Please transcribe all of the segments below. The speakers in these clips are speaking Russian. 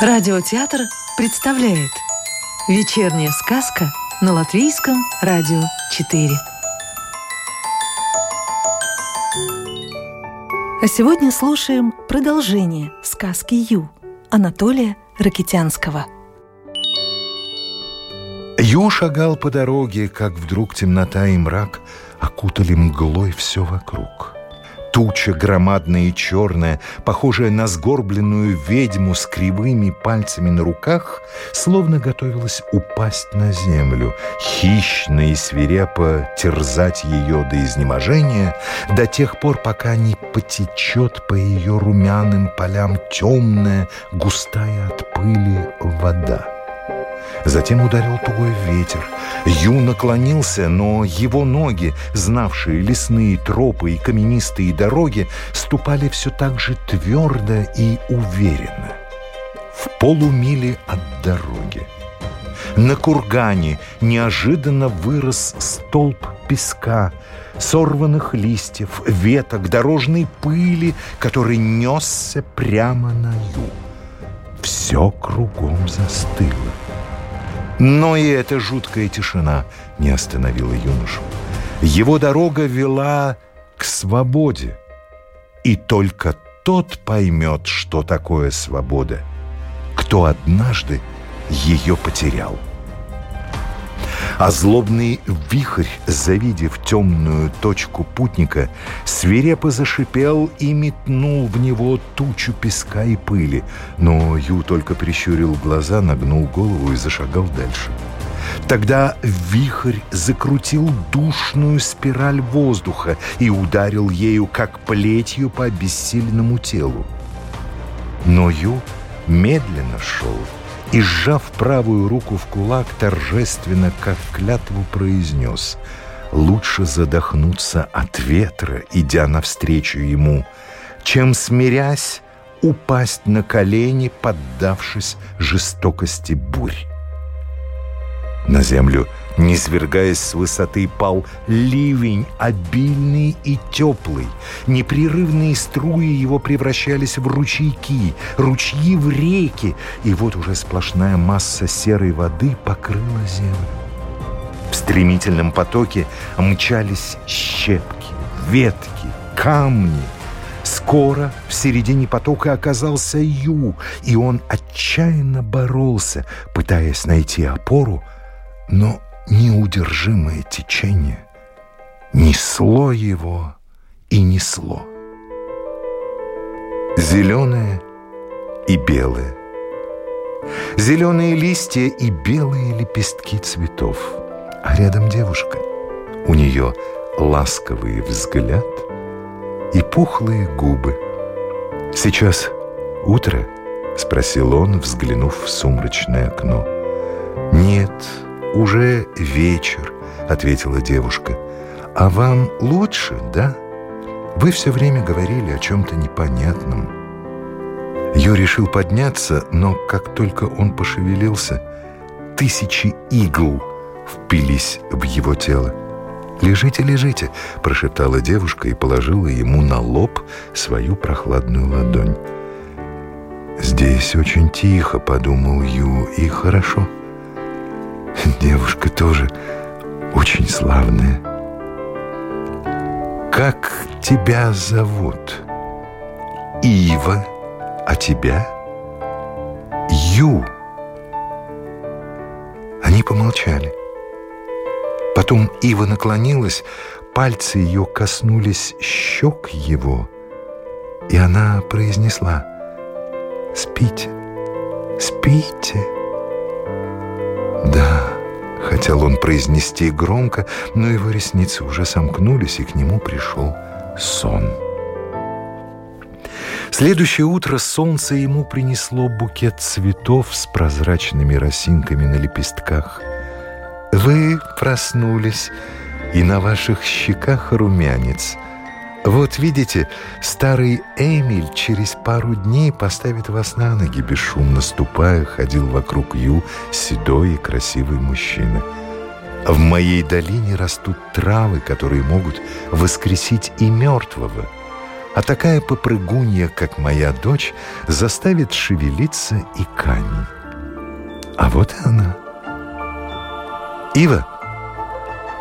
Радиотеатр представляет Вечерняя сказка на Латвийском радио 4 А сегодня слушаем продолжение сказки Ю Анатолия Ракитянского. Ю шагал по дороге, как вдруг темнота и мрак окутали мглой все вокруг – Туча громадная и черная, похожая на сгорбленную ведьму с кривыми пальцами на руках, словно готовилась упасть на землю, хищно и свирепо терзать ее до изнеможения, до тех пор, пока не потечет по ее румяным полям темная, густая от пыли вода. Затем ударил тугой ветер. Ю наклонился, но его ноги, знавшие лесные тропы и каменистые дороги, ступали все так же твердо и уверенно. В полумиле от дороги. На кургане неожиданно вырос столб песка, сорванных листьев, веток, дорожной пыли, который несся прямо на юг. Все кругом застыло. Но и эта жуткая тишина не остановила юношу. Его дорога вела к свободе. И только тот поймет, что такое свобода, кто однажды ее потерял. А злобный вихрь, завидев темную точку путника, свирепо зашипел и метнул в него тучу песка и пыли. Но Ю только прищурил глаза, нагнул голову и зашагал дальше. Тогда вихрь закрутил душную спираль воздуха и ударил ею, как плетью по обессиленному телу. Но Ю медленно шел, и, сжав правую руку в кулак, торжественно, как клятву, произнес «Лучше задохнуться от ветра, идя навстречу ему, чем, смирясь, упасть на колени, поддавшись жестокости бурь». На землю – Низвергаясь с высоты, пал ливень, обильный и теплый. Непрерывные струи его превращались в ручейки, ручьи в реки, и вот уже сплошная масса серой воды покрыла землю. В стремительном потоке мчались щепки, ветки, камни. Скоро в середине потока оказался Ю, и он отчаянно боролся, пытаясь найти опору, но неудержимое течение несло его и несло. Зеленое и белое. Зеленые листья и белые лепестки цветов. А рядом девушка. У нее ласковый взгляд и пухлые губы. «Сейчас утро?» — спросил он, взглянув в сумрачное окно. «Нет», «Уже вечер», — ответила девушка. «А вам лучше, да? Вы все время говорили о чем-то непонятном». Ю решил подняться, но как только он пошевелился, тысячи игл впились в его тело. «Лежите, лежите», — прошептала девушка и положила ему на лоб свою прохладную ладонь. «Здесь очень тихо», — подумал Ю, — «и хорошо». Девушка тоже очень славная. Как тебя зовут? Ива, а тебя? Ю. Они помолчали. Потом Ива наклонилась, пальцы ее коснулись щек его, и она произнесла «Спите, спите». «Да», — хотел он произнести громко, но его ресницы уже сомкнулись, и к нему пришел сон. Следующее утро солнце ему принесло букет цветов с прозрачными росинками на лепестках. «Вы проснулись, и на ваших щеках румянец», вот видите, старый Эмиль через пару дней поставит вас на ноги, бесшумно ступая, ходил вокруг Ю седой и красивый мужчина. В моей долине растут травы, которые могут воскресить и мертвого. А такая попрыгунья, как моя дочь, заставит шевелиться и камень. А вот и она. Ива,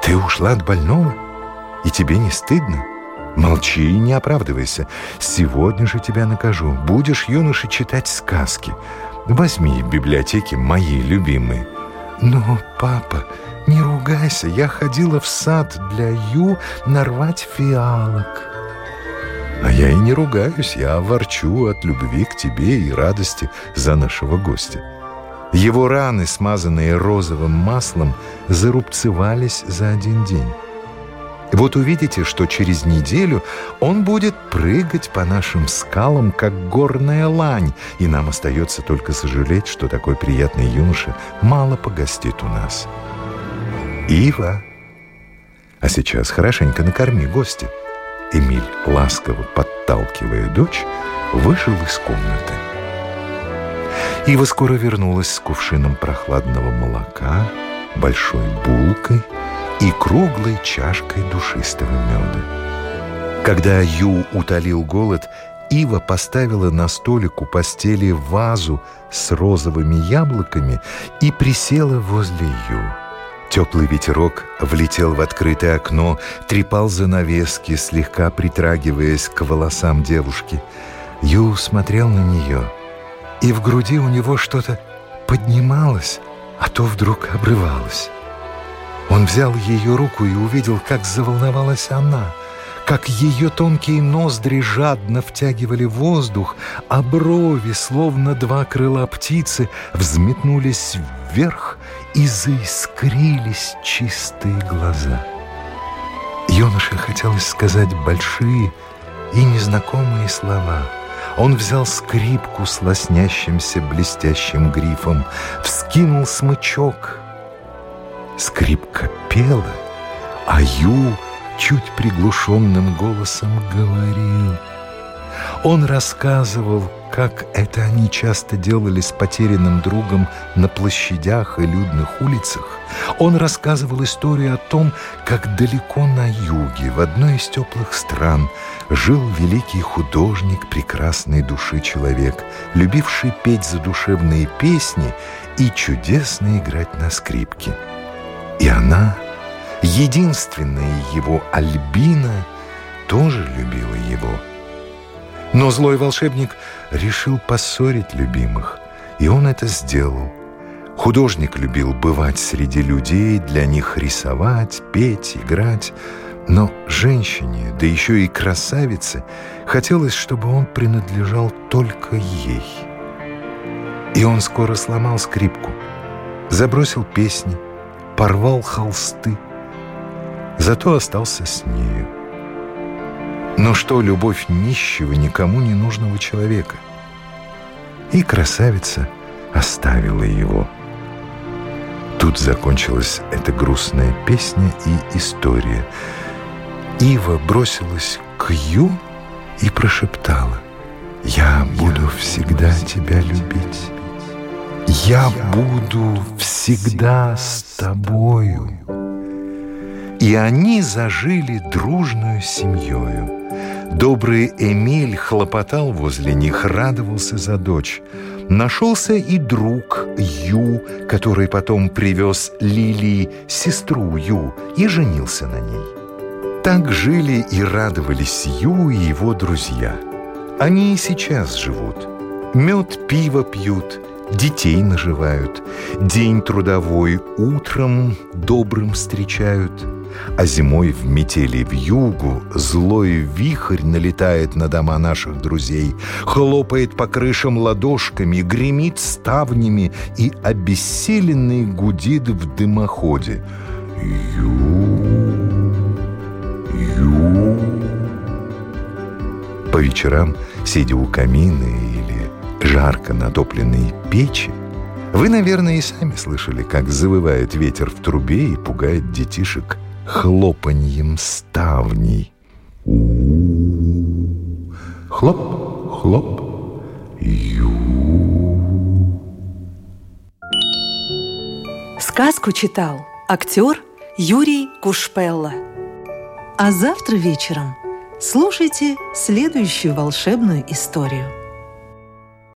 ты ушла от больного? И тебе не стыдно? Молчи и не оправдывайся. Сегодня же тебя накажу. Будешь, юноше, читать сказки. Возьми в библиотеке мои любимые. Но, папа, не ругайся. Я ходила в сад для Ю нарвать фиалок. А я и не ругаюсь, я ворчу от любви к тебе и радости за нашего гостя. Его раны, смазанные розовым маслом, зарубцевались за один день. Вот увидите, что через неделю он будет прыгать по нашим скалам, как горная лань, и нам остается только сожалеть, что такой приятный юноша мало погостит у нас. Ива! А сейчас хорошенько накорми гостя. Эмиль, ласково подталкивая дочь, вышел из комнаты. Ива скоро вернулась с кувшином прохладного молока, большой булкой и круглой чашкой душистого меда. Когда Ю утолил голод, Ива поставила на столик у постели вазу с розовыми яблоками и присела возле Ю. Теплый ветерок влетел в открытое окно, трепал занавески, слегка притрагиваясь к волосам девушки. Ю смотрел на нее, и в груди у него что-то поднималось, а то вдруг обрывалось. Он взял ее руку и увидел, как заволновалась она, как ее тонкие ноздри жадно втягивали воздух, а брови, словно два крыла птицы, взметнулись вверх и заискрились чистые глаза. Юноше хотелось сказать большие и незнакомые слова. Он взял скрипку с лоснящимся блестящим грифом, вскинул смычок. Скрипка пела, а Ю чуть приглушенным голосом говорил. Он рассказывал, как это они часто делали с потерянным другом на площадях и людных улицах, он рассказывал историю о том, как далеко на юге, в одной из теплых стран, жил великий художник прекрасной души человек, любивший петь задушевные песни и чудесно играть на скрипке. Она, единственная его Альбина, тоже любила его – но злой волшебник решил поссорить любимых, и он это сделал. Художник любил бывать среди людей, для них рисовать, петь, играть. Но женщине, да еще и красавице, хотелось, чтобы он принадлежал только ей. И он скоро сломал скрипку, забросил песни, порвал холсты, зато остался с нею. Но что любовь нищего, никому не нужного человека? И красавица оставила его. Тут закончилась эта грустная песня и история. Ива бросилась к Ю и прошептала «Я буду всегда тебя любить. Я буду всегда с тобою». И они зажили дружную семьёю. Добрый Эмиль хлопотал возле них, радовался за дочь. Нашелся и друг Ю, который потом привез Лили, сестру Ю, и женился на ней. Так жили и радовались Ю и его друзья. Они и сейчас живут. Мед, пиво пьют, детей наживают. День трудовой утром добрым встречают – а зимой в метели в югу злой вихрь налетает на дома наших друзей, хлопает по крышам ладошками, гремит ставнями и обессиленный гудит в дымоходе. Ю, ю. По вечерам, сидя у камина или жарко натопленной печи, вы, наверное, и сами слышали, как завывает ветер в трубе и пугает детишек – хлопаньем ставней. У, -у, -у. Хлоп, хлоп, ю. Сказку читал актер Юрий Кушпелла. А завтра вечером Слушайте следующую волшебную историю.